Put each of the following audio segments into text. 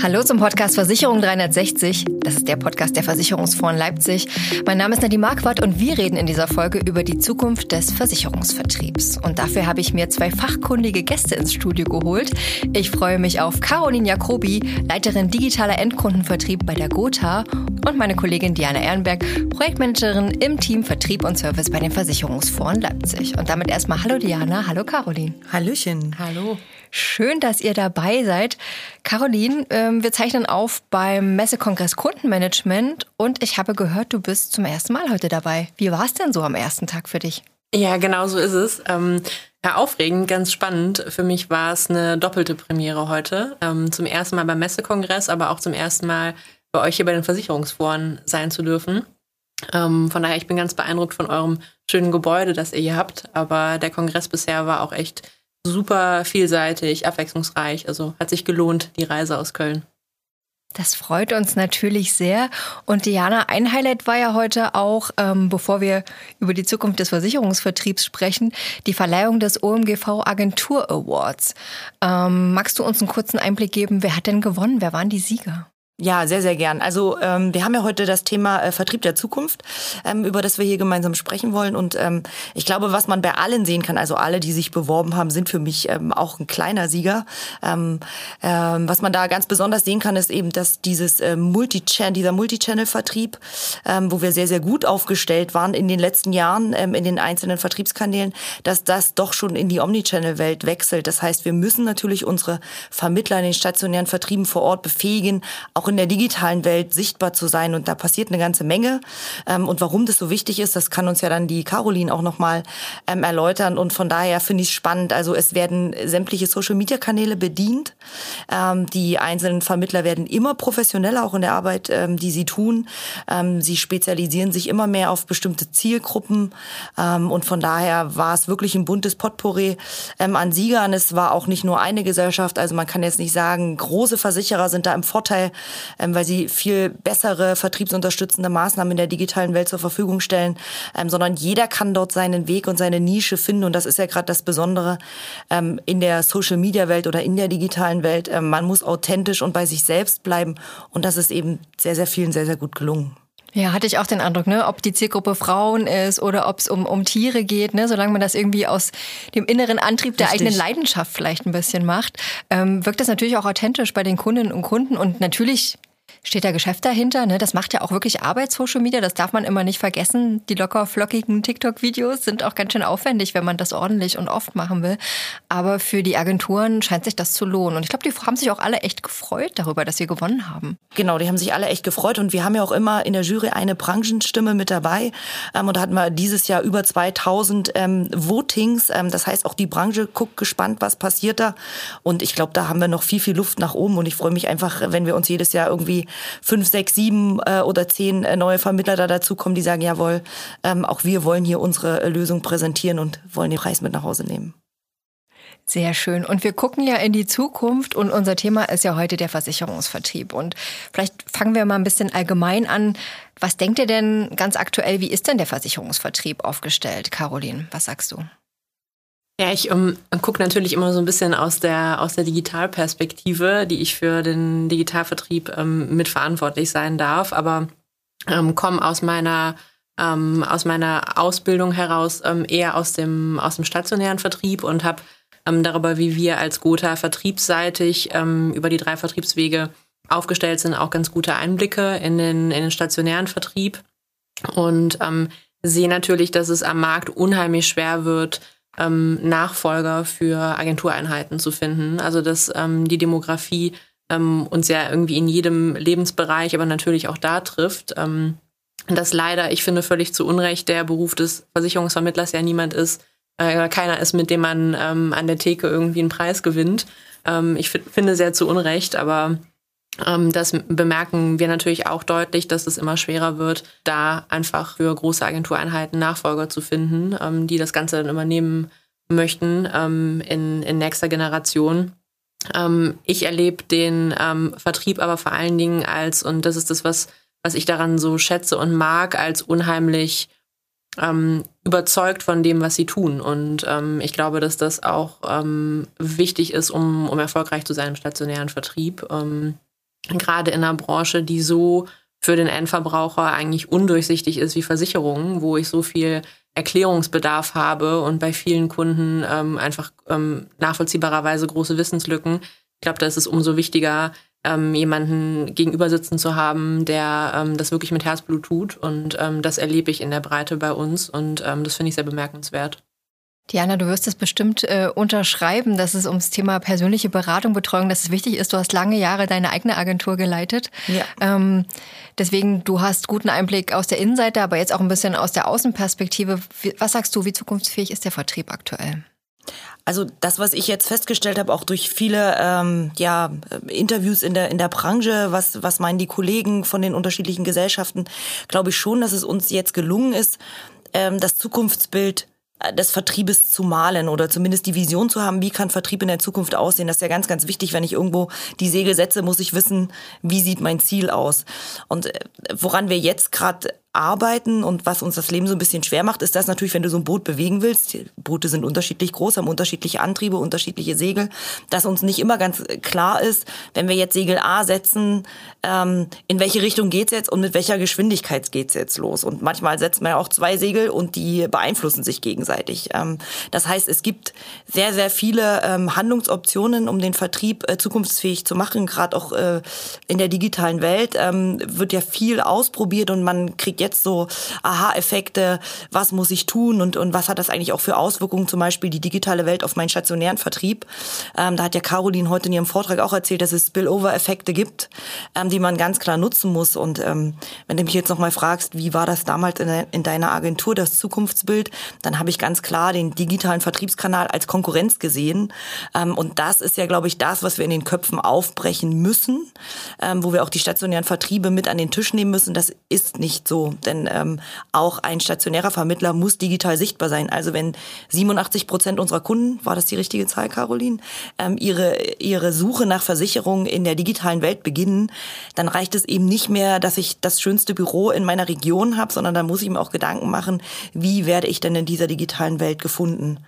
Hallo zum Podcast Versicherung 360. Das ist der Podcast der Versicherungsfonds Leipzig. Mein Name ist Nadine Marquardt und wir reden in dieser Folge über die Zukunft des Versicherungsvertriebs. Und dafür habe ich mir zwei fachkundige Gäste ins Studio geholt. Ich freue mich auf Caroline Jacobi, Leiterin digitaler Endkundenvertrieb bei der Gotha und meine Kollegin Diana Ehrenberg, Projektmanagerin im Team Vertrieb und Service bei den Versicherungsfonds Leipzig. Und damit erstmal Hallo Diana, hallo Caroline. Hallöchen. Hallo. Schön, dass ihr dabei seid. Caroline, ähm, wir zeichnen auf beim Messekongress Kundenmanagement und ich habe gehört, du bist zum ersten Mal heute dabei. Wie war es denn so am ersten Tag für dich? Ja, genau so ist es. Ähm, ja, aufregend, ganz spannend. Für mich war es eine doppelte Premiere heute. Ähm, zum ersten Mal beim Messekongress, aber auch zum ersten Mal bei euch hier bei den Versicherungsforen sein zu dürfen. Ähm, von daher, ich bin ganz beeindruckt von eurem schönen Gebäude, das ihr hier habt. Aber der Kongress bisher war auch echt super vielseitig, abwechslungsreich. Also hat sich gelohnt, die Reise aus Köln. Das freut uns natürlich sehr. Und Diana, ein Highlight war ja heute auch, ähm, bevor wir über die Zukunft des Versicherungsvertriebs sprechen, die Verleihung des OMGV Agentur Awards. Ähm, magst du uns einen kurzen Einblick geben, wer hat denn gewonnen? Wer waren die Sieger? Ja, sehr, sehr gern. Also ähm, wir haben ja heute das Thema äh, Vertrieb der Zukunft, ähm, über das wir hier gemeinsam sprechen wollen. Und ähm, ich glaube, was man bei allen sehen kann, also alle, die sich beworben haben, sind für mich ähm, auch ein kleiner Sieger. Ähm, ähm, was man da ganz besonders sehen kann, ist eben, dass dieses äh, Multi-Channel, dieser Multi-Channel-Vertrieb, ähm, wo wir sehr, sehr gut aufgestellt waren in den letzten Jahren ähm, in den einzelnen Vertriebskanälen, dass das doch schon in die Omnichannel-Welt wechselt. Das heißt, wir müssen natürlich unsere Vermittler in den stationären Vertrieben vor Ort befähigen, auch in der digitalen Welt sichtbar zu sein. Und da passiert eine ganze Menge. Ähm, und warum das so wichtig ist, das kann uns ja dann die Caroline auch nochmal ähm, erläutern. Und von daher finde ich es spannend. Also es werden sämtliche Social-Media-Kanäle bedient. Ähm, die einzelnen Vermittler werden immer professioneller, auch in der Arbeit, die sie tun. sie spezialisieren sich immer mehr auf bestimmte Zielgruppen. und von daher war es wirklich ein buntes Potpourri an Siegern. Es war auch nicht nur eine Gesellschaft. Also man kann jetzt nicht sagen, große Versicherer sind da im Vorteil, ähm, weil sie viel bessere vertriebsunterstützende Maßnahmen in der digitalen Welt zur Verfügung stellen, ähm, sondern jeder kann dort seinen Weg und seine Nische finden. Und das ist ja gerade das Besondere ähm, in der Social-Media-Welt oder in der digitalen Welt. Ähm, man muss authentisch und bei sich selbst bleiben. Und das ist eben sehr, sehr vielen sehr, sehr gut gelungen. Ja, hatte ich auch den Eindruck, ne? ob die Zielgruppe Frauen ist oder ob es um, um Tiere geht, ne? solange man das irgendwie aus dem inneren Antrieb der Richtig. eigenen Leidenschaft vielleicht ein bisschen macht, ähm, wirkt das natürlich auch authentisch bei den Kundinnen und Kunden und natürlich steht da Geschäft dahinter. Ne? Das macht ja auch wirklich Arbeit, Social Media. Das darf man immer nicht vergessen. Die locker flockigen TikTok-Videos sind auch ganz schön aufwendig, wenn man das ordentlich und oft machen will. Aber für die Agenturen scheint sich das zu lohnen. Und ich glaube, die haben sich auch alle echt gefreut darüber, dass wir gewonnen haben. Genau, die haben sich alle echt gefreut. Und wir haben ja auch immer in der Jury eine Branchenstimme mit dabei. Ähm, und da hatten wir dieses Jahr über 2000 ähm, Votings. Ähm, das heißt, auch die Branche guckt gespannt, was passiert da. Und ich glaube, da haben wir noch viel, viel Luft nach oben. Und ich freue mich einfach, wenn wir uns jedes Jahr irgendwie fünf, sechs, sieben äh, oder zehn äh, neue Vermittler da dazukommen, die sagen, jawohl, ähm, auch wir wollen hier unsere äh, Lösung präsentieren und wollen den Preis mit nach Hause nehmen. Sehr schön. Und wir gucken ja in die Zukunft und unser Thema ist ja heute der Versicherungsvertrieb. Und vielleicht fangen wir mal ein bisschen allgemein an. Was denkt ihr denn ganz aktuell, wie ist denn der Versicherungsvertrieb aufgestellt? Caroline, was sagst du? Ja, ich um, ähm, gucke natürlich immer so ein bisschen aus der, aus der Digitalperspektive, die ich für den Digitalvertrieb ähm, mitverantwortlich sein darf, aber ähm, komme aus meiner, ähm, aus meiner Ausbildung heraus ähm, eher aus dem, aus dem stationären Vertrieb und habe ähm, darüber, wie wir als Gotha vertriebsseitig ähm, über die drei Vertriebswege aufgestellt sind, auch ganz gute Einblicke in den, in den stationären Vertrieb. Und ähm, sehe natürlich, dass es am Markt unheimlich schwer wird, ähm, Nachfolger für Agentureinheiten zu finden. Also dass ähm, die Demografie ähm, uns ja irgendwie in jedem Lebensbereich, aber natürlich auch da trifft. Ähm, dass leider, ich finde völlig zu Unrecht, der Beruf des Versicherungsvermittlers ja niemand ist, äh, keiner ist, mit dem man ähm, an der Theke irgendwie einen Preis gewinnt. Ähm, ich finde sehr zu Unrecht, aber ähm, das bemerken wir natürlich auch deutlich, dass es immer schwerer wird, da einfach für große Agentureinheiten Nachfolger zu finden, ähm, die das Ganze dann übernehmen möchten ähm, in, in nächster Generation. Ich erlebe den Vertrieb aber vor allen Dingen als, und das ist das, was, was ich daran so schätze und mag, als unheimlich ähm, überzeugt von dem, was sie tun. Und ähm, ich glaube, dass das auch ähm, wichtig ist, um, um erfolgreich zu sein im stationären Vertrieb. Ähm, gerade in einer Branche, die so für den Endverbraucher eigentlich undurchsichtig ist wie Versicherungen, wo ich so viel Erklärungsbedarf habe und bei vielen Kunden ähm, einfach ähm, nachvollziehbarerweise große Wissenslücken. Ich glaube, da ist es umso wichtiger, ähm, jemanden gegenüber sitzen zu haben, der ähm, das wirklich mit Herzblut tut. Und ähm, das erlebe ich in der Breite bei uns und ähm, das finde ich sehr bemerkenswert. Diana, du wirst es bestimmt äh, unterschreiben, dass es ums Thema persönliche Beratung, Betreuung, dass es wichtig ist. Du hast lange Jahre deine eigene Agentur geleitet. Ja. Ähm, deswegen, du hast guten Einblick aus der Innenseite, aber jetzt auch ein bisschen aus der Außenperspektive. Was sagst du, wie zukunftsfähig ist der Vertrieb aktuell? Also das, was ich jetzt festgestellt habe, auch durch viele ähm, ja, Interviews in der, in der Branche, was, was meinen die Kollegen von den unterschiedlichen Gesellschaften, glaube ich schon, dass es uns jetzt gelungen ist, ähm, das Zukunftsbild des Vertriebes zu malen oder zumindest die Vision zu haben, wie kann Vertrieb in der Zukunft aussehen. Das ist ja ganz, ganz wichtig. Wenn ich irgendwo die Segel setze, muss ich wissen, wie sieht mein Ziel aus. Und äh, woran wir jetzt gerade arbeiten und was uns das Leben so ein bisschen schwer macht, ist das natürlich, wenn du so ein Boot bewegen willst. Boote sind unterschiedlich groß, haben unterschiedliche Antriebe, unterschiedliche Segel, dass uns nicht immer ganz klar ist, wenn wir jetzt Segel A setzen, ähm, in welche Richtung geht's jetzt und mit welcher Geschwindigkeit geht's jetzt los. Und manchmal setzt man ja auch zwei Segel und die beeinflussen sich gegenseitig. Ähm, das heißt, es gibt sehr, sehr viele ähm, Handlungsoptionen, um den Vertrieb äh, zukunftsfähig zu machen. Gerade auch äh, in der digitalen Welt ähm, wird ja viel ausprobiert und man kriegt jetzt so Aha-Effekte, was muss ich tun und, und was hat das eigentlich auch für Auswirkungen, zum Beispiel die digitale Welt auf meinen stationären Vertrieb. Ähm, da hat ja Caroline heute in ihrem Vortrag auch erzählt, dass es Spillover-Effekte gibt, ähm, die man ganz klar nutzen muss. Und ähm, wenn du mich jetzt nochmal fragst, wie war das damals in, in deiner Agentur, das Zukunftsbild, dann habe ich ganz klar den digitalen Vertriebskanal als Konkurrenz gesehen. Ähm, und das ist ja, glaube ich, das, was wir in den Köpfen aufbrechen müssen, ähm, wo wir auch die stationären Vertriebe mit an den Tisch nehmen müssen. Das ist nicht so denn ähm, auch ein stationärer Vermittler muss digital sichtbar sein. Also wenn 87 Prozent unserer Kunden, war das die richtige Zahl, Caroline, ähm, ihre, ihre Suche nach Versicherungen in der digitalen Welt beginnen, dann reicht es eben nicht mehr, dass ich das schönste Büro in meiner Region habe, sondern da muss ich mir auch Gedanken machen, wie werde ich denn in dieser digitalen Welt gefunden?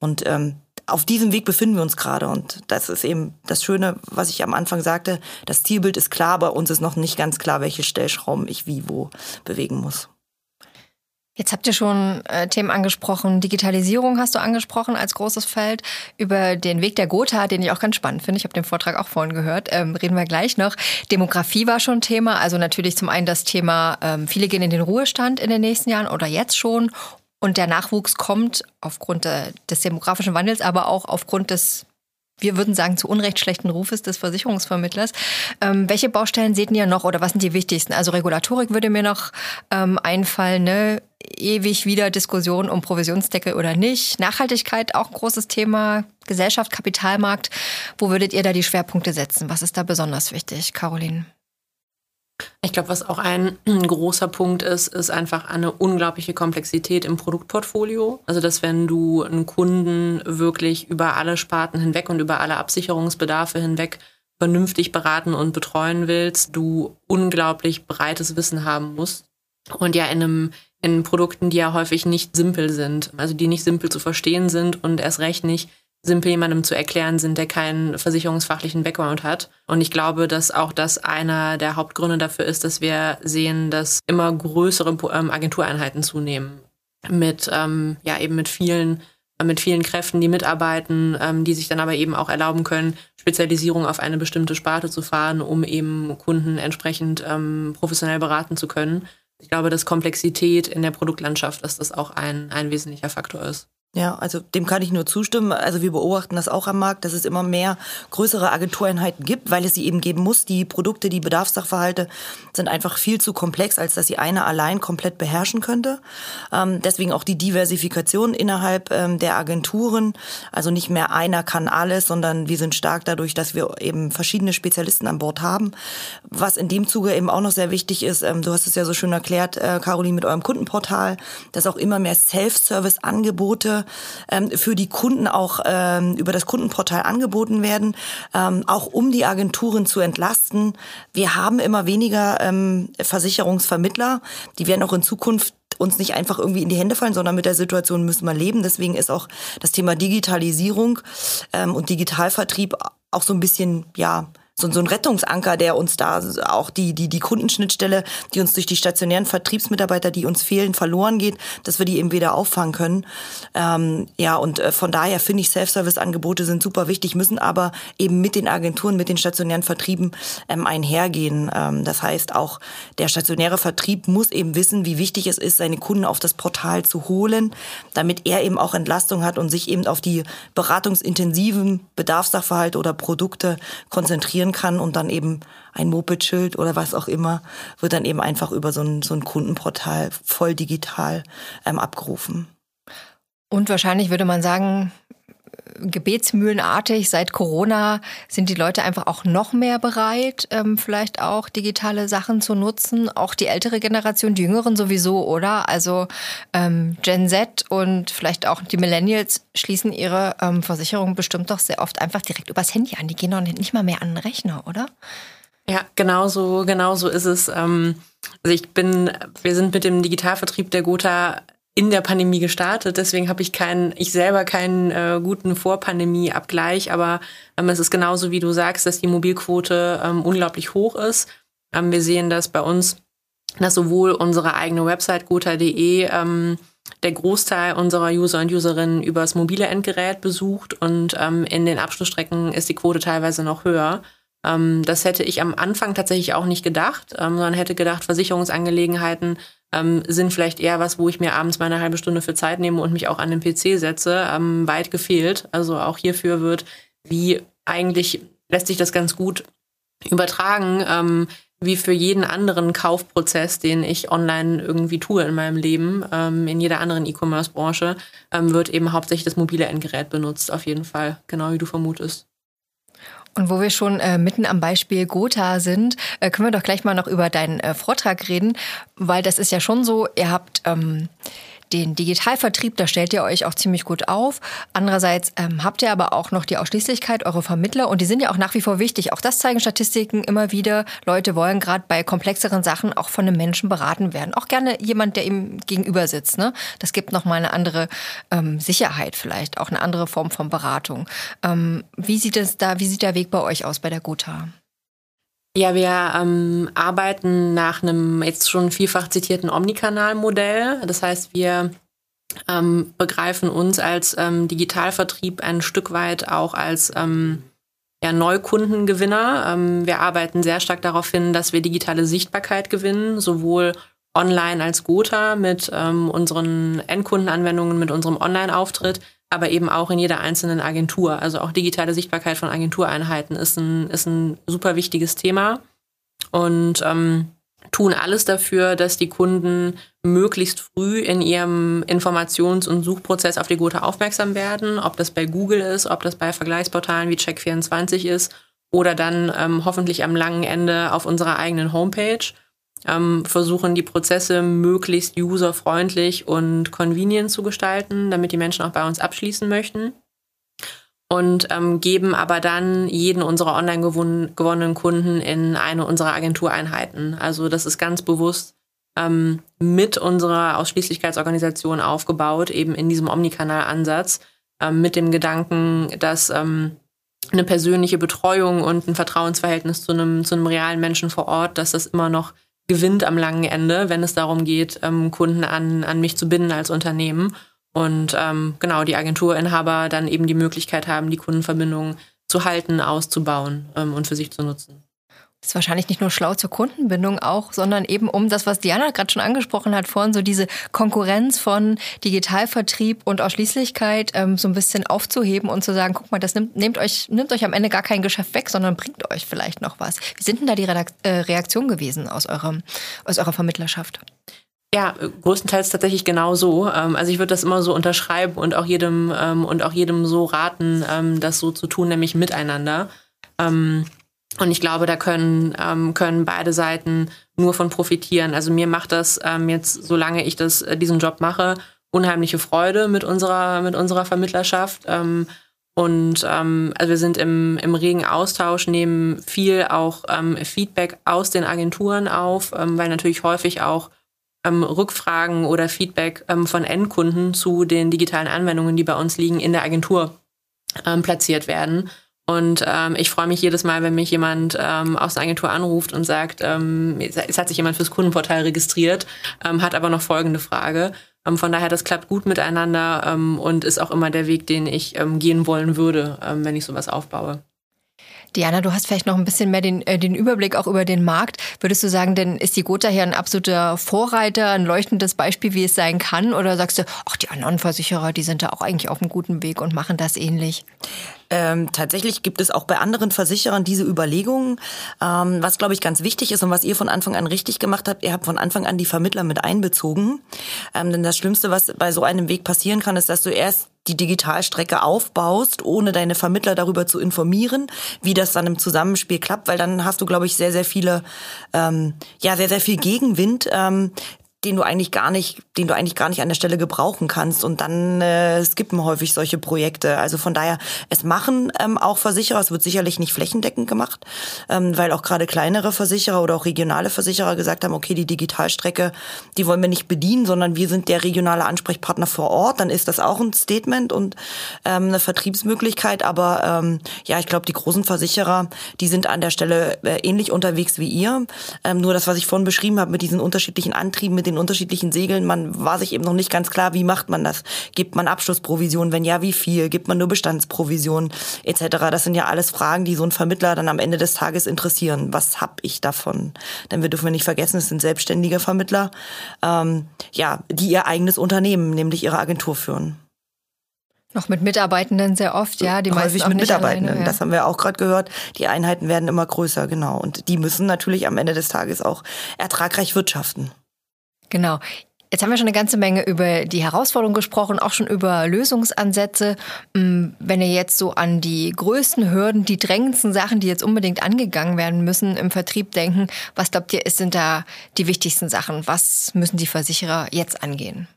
Und ähm, auf diesem Weg befinden wir uns gerade und das ist eben das Schöne, was ich am Anfang sagte. Das Zielbild ist klar, aber uns ist noch nicht ganz klar, welche Stellschrauben ich wie wo bewegen muss. Jetzt habt ihr schon äh, Themen angesprochen. Digitalisierung hast du angesprochen als großes Feld. Über den Weg der Gotha, den ich auch ganz spannend finde. Ich habe den Vortrag auch vorhin gehört. Ähm, reden wir gleich noch. Demografie war schon Thema. Also natürlich zum einen das Thema, ähm, viele gehen in den Ruhestand in den nächsten Jahren oder jetzt schon. Und der Nachwuchs kommt aufgrund des demografischen Wandels, aber auch aufgrund des, wir würden sagen, zu Unrecht schlechten Rufes des Versicherungsvermittlers. Ähm, welche Baustellen seht ihr noch oder was sind die wichtigsten? Also Regulatorik würde mir noch ähm, einfallen, ne? ewig wieder Diskussion um Provisionsdeckel oder nicht. Nachhaltigkeit auch ein großes Thema. Gesellschaft, Kapitalmarkt. Wo würdet ihr da die Schwerpunkte setzen? Was ist da besonders wichtig, Caroline? Ich glaube, was auch ein großer Punkt ist, ist einfach eine unglaubliche Komplexität im Produktportfolio. Also, dass wenn du einen Kunden wirklich über alle Sparten hinweg und über alle Absicherungsbedarfe hinweg vernünftig beraten und betreuen willst, du unglaublich breites Wissen haben musst. Und ja, in einem in Produkten, die ja häufig nicht simpel sind, also die nicht simpel zu verstehen sind und erst recht nicht simpel jemandem zu erklären sind, der keinen versicherungsfachlichen Background hat. Und ich glaube, dass auch das einer der Hauptgründe dafür ist, dass wir sehen, dass immer größere ähm, Agentureinheiten zunehmen. Mit, ähm, ja, eben mit vielen, mit vielen Kräften, die mitarbeiten, ähm, die sich dann aber eben auch erlauben können, Spezialisierung auf eine bestimmte Sparte zu fahren, um eben Kunden entsprechend ähm, professionell beraten zu können. Ich glaube, dass Komplexität in der Produktlandschaft, dass das auch ein, ein wesentlicher Faktor ist. Ja, also dem kann ich nur zustimmen. Also wir beobachten das auch am Markt, dass es immer mehr größere Agentureinheiten gibt, weil es sie eben geben muss. Die Produkte, die Bedarfssachverhalte sind einfach viel zu komplex, als dass sie eine allein komplett beherrschen könnte. Ähm, deswegen auch die Diversifikation innerhalb ähm, der Agenturen. Also nicht mehr einer kann alles, sondern wir sind stark dadurch, dass wir eben verschiedene Spezialisten an Bord haben. Was in dem Zuge eben auch noch sehr wichtig ist, ähm, du hast es ja so schön erklärt, äh, Caroline, mit eurem Kundenportal, dass auch immer mehr Self-Service-Angebote ähm, für die Kunden auch ähm, über das Kundenportal angeboten werden, ähm, auch um die Agenturen zu entlasten. Wir haben immer weniger ähm, Versicherungsvermittler, die werden auch in Zukunft uns nicht einfach irgendwie in die Hände fallen, sondern mit der Situation müssen wir leben. Deswegen ist auch das Thema Digitalisierung ähm, und Digitalvertrieb auch so ein bisschen, ja, so, so ein Rettungsanker, der uns da auch die, die, die Kundenschnittstelle, die uns durch die stationären Vertriebsmitarbeiter, die uns fehlen, verloren geht, dass wir die eben wieder auffangen können. Ähm, ja, und äh, von daher finde ich Self-Service-Angebote sind super wichtig, müssen aber eben mit den Agenturen, mit den stationären Vertrieben ähm, einhergehen. Ähm, das heißt, auch der stationäre Vertrieb muss eben wissen, wie wichtig es ist, seine Kunden auf das Portal zu holen, damit er eben auch Entlastung hat und sich eben auf die beratungsintensiven Bedarfssachverhalte oder Produkte konzentrieren konzentrieren kann und dann eben ein Moped-Schild oder was auch immer wird dann eben einfach über so ein, so ein Kundenportal voll digital ähm, abgerufen. Und wahrscheinlich würde man sagen, gebetsmühlenartig seit Corona sind die Leute einfach auch noch mehr bereit, ähm, vielleicht auch digitale Sachen zu nutzen. Auch die ältere Generation, die Jüngeren sowieso, oder? Also ähm, Gen Z und vielleicht auch die Millennials schließen ihre ähm, Versicherung bestimmt doch sehr oft einfach direkt übers Handy an. Die gehen doch nicht mal mehr an den Rechner, oder? Ja, genau so, genau so ist es. Ähm, also ich bin, wir sind mit dem Digitalvertrieb der Gotha in der Pandemie gestartet. Deswegen habe ich keinen, ich selber keinen äh, guten Vorpandemie-Abgleich, aber ähm, es ist genauso, wie du sagst, dass die Mobilquote ähm, unglaublich hoch ist. Ähm, wir sehen das bei uns, dass sowohl unsere eigene Website gotha.de ähm, der Großteil unserer User und Userinnen übers mobile Endgerät besucht und ähm, in den Abschlussstrecken ist die Quote teilweise noch höher. Ähm, das hätte ich am Anfang tatsächlich auch nicht gedacht, ähm, sondern hätte gedacht, Versicherungsangelegenheiten ähm, sind vielleicht eher was, wo ich mir abends meine halbe Stunde für Zeit nehme und mich auch an den PC setze, ähm, weit gefehlt. Also auch hierfür wird, wie eigentlich lässt sich das ganz gut übertragen, ähm, wie für jeden anderen Kaufprozess, den ich online irgendwie tue in meinem Leben, ähm, in jeder anderen E-Commerce-Branche, ähm, wird eben hauptsächlich das mobile Endgerät benutzt, auf jeden Fall, genau wie du vermutest. Und wo wir schon äh, mitten am Beispiel Gotha sind, äh, können wir doch gleich mal noch über deinen äh, Vortrag reden, weil das ist ja schon so, ihr habt ähm, den Digitalvertrieb, da stellt ihr euch auch ziemlich gut auf. Andererseits ähm, habt ihr aber auch noch die Ausschließlichkeit eurer Vermittler und die sind ja auch nach wie vor wichtig. Auch das zeigen Statistiken immer wieder. Leute wollen gerade bei komplexeren Sachen auch von einem Menschen beraten werden. Auch gerne jemand, der ihm gegenüber sitzt. Ne? Das gibt nochmal eine andere ähm, Sicherheit vielleicht, auch eine andere Form von Beratung. Ähm, wie sieht es da, wie sieht der Weg bei euch aus bei der Gotha? Ja, wir ähm, arbeiten nach einem jetzt schon vielfach zitierten Omnikanal-Modell. Das heißt, wir ähm, begreifen uns als ähm, Digitalvertrieb ein Stück weit auch als ähm, ja, Neukundengewinner. Ähm, wir arbeiten sehr stark darauf hin, dass wir digitale Sichtbarkeit gewinnen, sowohl online als Gotha mit ähm, unseren Endkundenanwendungen, mit unserem Online-Auftritt, aber eben auch in jeder einzelnen Agentur. Also auch digitale Sichtbarkeit von Agentureinheiten ist ein, ist ein super wichtiges Thema. Und ähm, tun alles dafür, dass die Kunden möglichst früh in ihrem Informations- und Suchprozess auf die Gute aufmerksam werden, ob das bei Google ist, ob das bei Vergleichsportalen wie Check24 ist oder dann ähm, hoffentlich am langen Ende auf unserer eigenen Homepage ähm, versuchen die Prozesse möglichst userfreundlich und convenient zu gestalten, damit die Menschen auch bei uns abschließen möchten. Und ähm, geben aber dann jeden unserer online gewonnenen Kunden in eine unserer Agentureinheiten. Also das ist ganz bewusst ähm, mit unserer Ausschließlichkeitsorganisation aufgebaut, eben in diesem Omnikanal-Ansatz, ähm, mit dem Gedanken, dass ähm, eine persönliche Betreuung und ein Vertrauensverhältnis zu einem, zu einem realen Menschen vor Ort, dass das immer noch gewinnt am langen Ende, wenn es darum geht, ähm, Kunden an, an mich zu binden als Unternehmen. Und ähm, genau, die Agenturinhaber dann eben die Möglichkeit haben, die Kundenverbindungen zu halten, auszubauen ähm, und für sich zu nutzen. Ist wahrscheinlich nicht nur schlau zur Kundenbindung auch, sondern eben um das, was Diana gerade schon angesprochen hat, vorhin so diese Konkurrenz von Digitalvertrieb und Ausschließlichkeit ähm, so ein bisschen aufzuheben und zu sagen, guck mal, das nimmt, nehmt euch, nimmt euch am Ende gar kein Geschäft weg, sondern bringt euch vielleicht noch was. Wie sind denn da die Redakt äh, Reaktionen gewesen aus, eurem, aus eurer Vermittlerschaft? Ja, größtenteils tatsächlich genau so. Ähm, also ich würde das immer so unterschreiben und auch jedem ähm, und auch jedem so raten, ähm, das so zu tun, nämlich miteinander. Und ich glaube, da können, ähm, können beide Seiten nur von profitieren. Also mir macht das ähm, jetzt, solange ich das, äh, diesen Job mache, unheimliche Freude mit unserer, mit unserer Vermittlerschaft. Ähm, und ähm, also wir sind im, im regen Austausch, nehmen viel auch ähm, Feedback aus den Agenturen auf, ähm, weil natürlich häufig auch ähm, Rückfragen oder Feedback ähm, von Endkunden zu den digitalen Anwendungen, die bei uns liegen, in der Agentur ähm, platziert werden. Und ähm, ich freue mich jedes Mal, wenn mich jemand ähm, aus der Agentur anruft und sagt, ähm, es hat sich jemand fürs Kundenportal registriert, ähm, hat aber noch folgende Frage. Ähm, von daher, das klappt gut miteinander ähm, und ist auch immer der Weg, den ich ähm, gehen wollen würde, ähm, wenn ich sowas aufbaue. Diana, du hast vielleicht noch ein bisschen mehr den, äh, den Überblick auch über den Markt. Würdest du sagen, denn ist die Gotha hier ein absoluter Vorreiter, ein leuchtendes Beispiel, wie es sein kann? Oder sagst du, ach, die anderen Versicherer, die sind da auch eigentlich auf einem guten Weg und machen das ähnlich? Ähm, tatsächlich gibt es auch bei anderen Versicherern diese Überlegungen. Ähm, was, glaube ich, ganz wichtig ist und was ihr von Anfang an richtig gemacht habt, ihr habt von Anfang an die Vermittler mit einbezogen. Ähm, denn das Schlimmste, was bei so einem Weg passieren kann, ist, dass du erst die Digitalstrecke aufbaust, ohne deine Vermittler darüber zu informieren, wie das dann im Zusammenspiel klappt, weil dann hast du, glaube ich, sehr, sehr viele, ähm, ja, sehr, sehr viel Gegenwind, ähm, den du eigentlich gar nicht, den du eigentlich gar nicht an der Stelle gebrauchen kannst. Und dann äh, skippen häufig solche Projekte. Also von daher, es machen ähm, auch Versicherer, es wird sicherlich nicht flächendeckend gemacht, ähm, weil auch gerade kleinere Versicherer oder auch regionale Versicherer gesagt haben, okay, die Digitalstrecke, die wollen wir nicht bedienen, sondern wir sind der regionale Ansprechpartner vor Ort. Dann ist das auch ein Statement und ähm, eine Vertriebsmöglichkeit. Aber ähm, ja, ich glaube, die großen Versicherer, die sind an der Stelle äh, ähnlich unterwegs wie ihr. Ähm, nur das, was ich vorhin beschrieben habe mit diesen unterschiedlichen Antrieben, mit den unterschiedlichen Segeln. Man war sich eben noch nicht ganz klar, wie macht man das? Gibt man Abschlussprovision? Wenn ja, wie viel? Gibt man nur Bestandsprovision etc.? Das sind ja alles Fragen, die so ein Vermittler dann am Ende des Tages interessieren. Was hab ich davon? Denn wir dürfen nicht vergessen, es sind selbstständige Vermittler, ähm, ja, die ihr eigenes Unternehmen, nämlich ihre Agentur führen. Noch mit Mitarbeitenden sehr oft, ja. Die Häufig mit Mitarbeitenden. Alleine, ja. Das haben wir auch gerade gehört. Die Einheiten werden immer größer, genau. Und die müssen natürlich am Ende des Tages auch ertragreich wirtschaften. Genau. Jetzt haben wir schon eine ganze Menge über die Herausforderungen gesprochen, auch schon über Lösungsansätze. Mm, wenn ihr jetzt so an die größten Hürden, die drängendsten Sachen, die jetzt unbedingt angegangen werden müssen im Vertrieb denken, was glaubt ihr, sind da die wichtigsten Sachen? Was müssen die Versicherer jetzt angehen?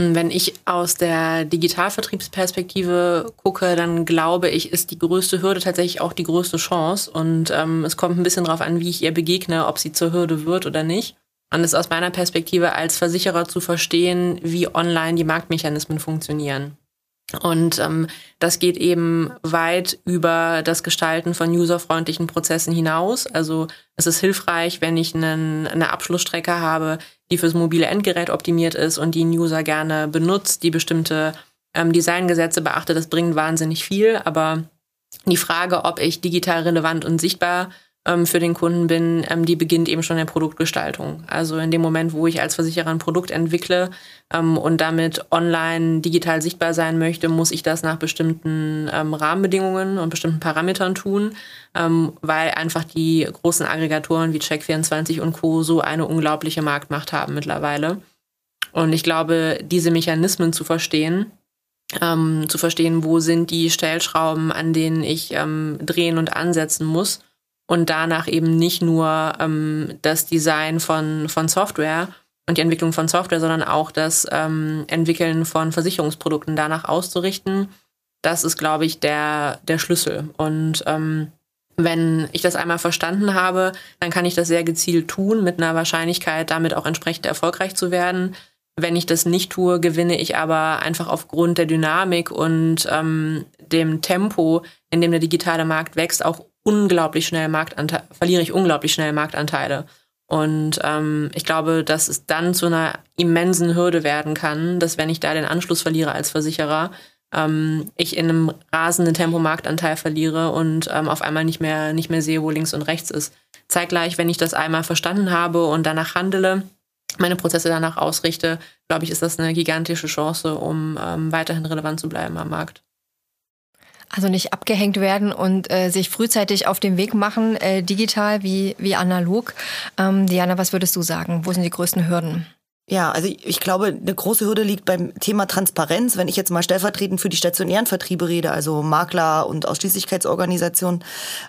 Wenn ich aus der Digitalvertriebsperspektive gucke, dann glaube ich, ist die größte Hürde tatsächlich auch die größte Chance. Und ähm, es kommt ein bisschen darauf an, wie ich ihr begegne, ob sie zur Hürde wird oder nicht und es aus meiner Perspektive als Versicherer zu verstehen, wie online die Marktmechanismen funktionieren. Und ähm, das geht eben weit über das Gestalten von userfreundlichen Prozessen hinaus. Also es ist hilfreich, wenn ich einen, eine Abschlussstrecke habe, die fürs mobile Endgerät optimiert ist und die ein User gerne benutzt, die bestimmte ähm, Designgesetze beachtet. Das bringt wahnsinnig viel. Aber die Frage, ob ich digital relevant und sichtbar für den Kunden bin, ähm, die beginnt eben schon in der Produktgestaltung. Also in dem Moment, wo ich als Versicherer ein Produkt entwickle ähm, und damit online digital sichtbar sein möchte, muss ich das nach bestimmten ähm, Rahmenbedingungen und bestimmten Parametern tun, ähm, weil einfach die großen Aggregatoren wie Check24 und Co. so eine unglaubliche Marktmacht haben mittlerweile. Und ich glaube, diese Mechanismen zu verstehen, ähm, zu verstehen, wo sind die Stellschrauben, an denen ich ähm, drehen und ansetzen muss, und danach eben nicht nur ähm, das Design von, von Software und die Entwicklung von Software, sondern auch das ähm, Entwickeln von Versicherungsprodukten danach auszurichten. Das ist, glaube ich, der, der Schlüssel. Und ähm, wenn ich das einmal verstanden habe, dann kann ich das sehr gezielt tun, mit einer Wahrscheinlichkeit, damit auch entsprechend erfolgreich zu werden. Wenn ich das nicht tue, gewinne ich aber einfach aufgrund der Dynamik und ähm, dem Tempo, in dem der digitale Markt wächst, auch unglaublich schnell Marktanteile, verliere ich unglaublich schnell Marktanteile. Und ähm, ich glaube, dass es dann zu einer immensen Hürde werden kann, dass wenn ich da den Anschluss verliere als Versicherer, ähm, ich in einem rasenden Tempo Marktanteil verliere und ähm, auf einmal nicht mehr, nicht mehr sehe, wo links und rechts ist. Zeitgleich, wenn ich das einmal verstanden habe und danach handele, meine Prozesse danach ausrichte, glaube ich, ist das eine gigantische Chance, um ähm, weiterhin relevant zu bleiben am Markt. Also nicht abgehängt werden und äh, sich frühzeitig auf den Weg machen, äh, digital wie, wie analog. Ähm, Diana, was würdest du sagen? Wo sind die größten Hürden? Ja, also ich glaube, eine große Hürde liegt beim Thema Transparenz. Wenn ich jetzt mal stellvertretend für die stationären Vertriebe rede, also Makler und Ausschließlichkeitsorganisationen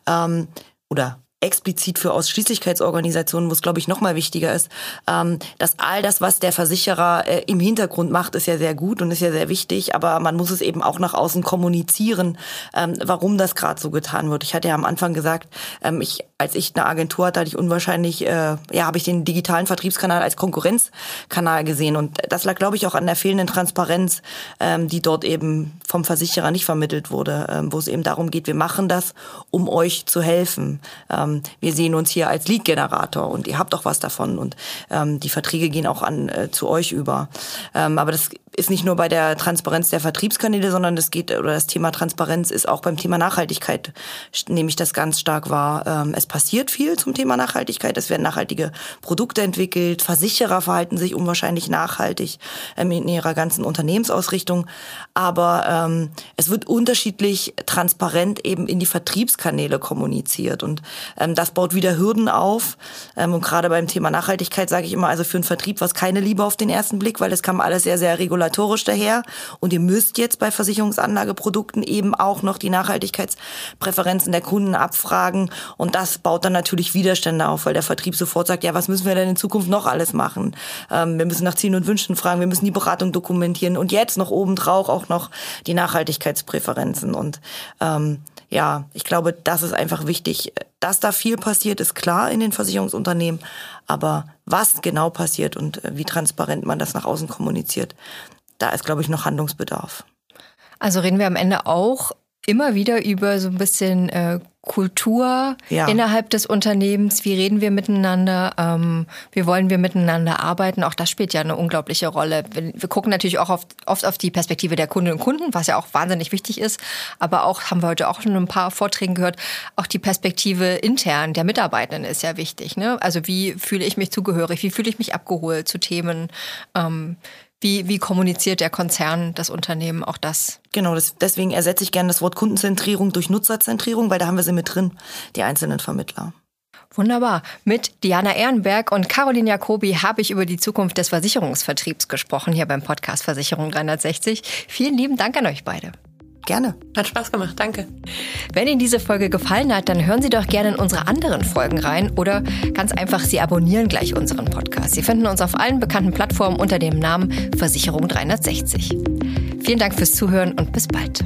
ähm, oder explizit für Ausschließlichkeitsorganisationen, wo es, glaube ich, noch mal wichtiger ist, ähm, dass all das, was der Versicherer äh, im Hintergrund macht, ist ja sehr gut und ist ja sehr wichtig, aber man muss es eben auch nach außen kommunizieren, ähm, warum das gerade so getan wird. Ich hatte ja am Anfang gesagt, ähm, ich als ich eine Agentur hatte, hatte ich unwahrscheinlich, äh, ja, habe ich den digitalen Vertriebskanal als Konkurrenzkanal gesehen. Und das lag, glaube ich, auch an der fehlenden Transparenz, ähm, die dort eben vom Versicherer nicht vermittelt wurde, ähm, wo es eben darum geht, wir machen das, um euch zu helfen. Ähm, wir sehen uns hier als Lead-Generator und ihr habt auch was davon. Und ähm, die Verträge gehen auch an äh, zu euch über. Ähm, aber das ist nicht nur bei der Transparenz der Vertriebskanäle, sondern das geht oder das Thema Transparenz ist auch beim Thema Nachhaltigkeit, nehme ich das ganz stark wahr. Ähm, es passiert viel zum Thema Nachhaltigkeit. Es werden nachhaltige Produkte entwickelt. Versicherer verhalten sich unwahrscheinlich nachhaltig ähm, in ihrer ganzen Unternehmensausrichtung. Aber ähm, es wird unterschiedlich transparent eben in die Vertriebskanäle kommuniziert und das baut wieder Hürden auf. Und gerade beim Thema Nachhaltigkeit sage ich immer, also für einen Vertrieb war es keine Liebe auf den ersten Blick, weil es kam alles sehr, sehr regulär regulatorisch daher. Und ihr müsst jetzt bei Versicherungsanlageprodukten eben auch noch die Nachhaltigkeitspräferenzen der Kunden abfragen. Und das baut dann natürlich Widerstände auf, weil der Vertrieb sofort sagt, ja, was müssen wir denn in Zukunft noch alles machen? Ähm, wir müssen nach Zielen und Wünschen fragen, wir müssen die Beratung dokumentieren und jetzt noch obendrauf auch noch die Nachhaltigkeitspräferenzen. Und ähm, ja, ich glaube, das ist einfach wichtig. Dass da viel passiert, ist klar in den Versicherungsunternehmen. Aber was genau passiert und äh, wie transparent man das nach außen kommuniziert, da ist, glaube ich, noch Handlungsbedarf. Also reden wir am Ende auch immer wieder über so ein bisschen äh, Kultur ja. innerhalb des Unternehmens. Wie reden wir miteinander? Ähm, wie wollen wir miteinander arbeiten? Auch das spielt ja eine unglaubliche Rolle. Wir, wir gucken natürlich auch oft, oft auf die Perspektive der Kundinnen und Kunden, was ja auch wahnsinnig wichtig ist. Aber auch, haben wir heute auch schon ein paar Vorträgen gehört, auch die Perspektive intern der Mitarbeitenden ist ja wichtig. Ne? Also wie fühle ich mich zugehörig? Wie fühle ich mich abgeholt zu Themen? Ähm, wie, wie kommuniziert der Konzern, das Unternehmen auch das? Genau, das, deswegen ersetze ich gerne das Wort Kundenzentrierung durch Nutzerzentrierung, weil da haben wir sie mit drin, die einzelnen Vermittler. Wunderbar. Mit Diana Ehrenberg und Caroline Jacobi habe ich über die Zukunft des Versicherungsvertriebs gesprochen, hier beim Podcast Versicherung 360. Vielen lieben Dank an euch beide. Gerne. Hat Spaß gemacht, danke. Wenn Ihnen diese Folge gefallen hat, dann hören Sie doch gerne in unsere anderen Folgen rein oder ganz einfach, Sie abonnieren gleich unseren Podcast. Sie finden uns auf allen bekannten Plattformen unter dem Namen Versicherung 360. Vielen Dank fürs Zuhören und bis bald.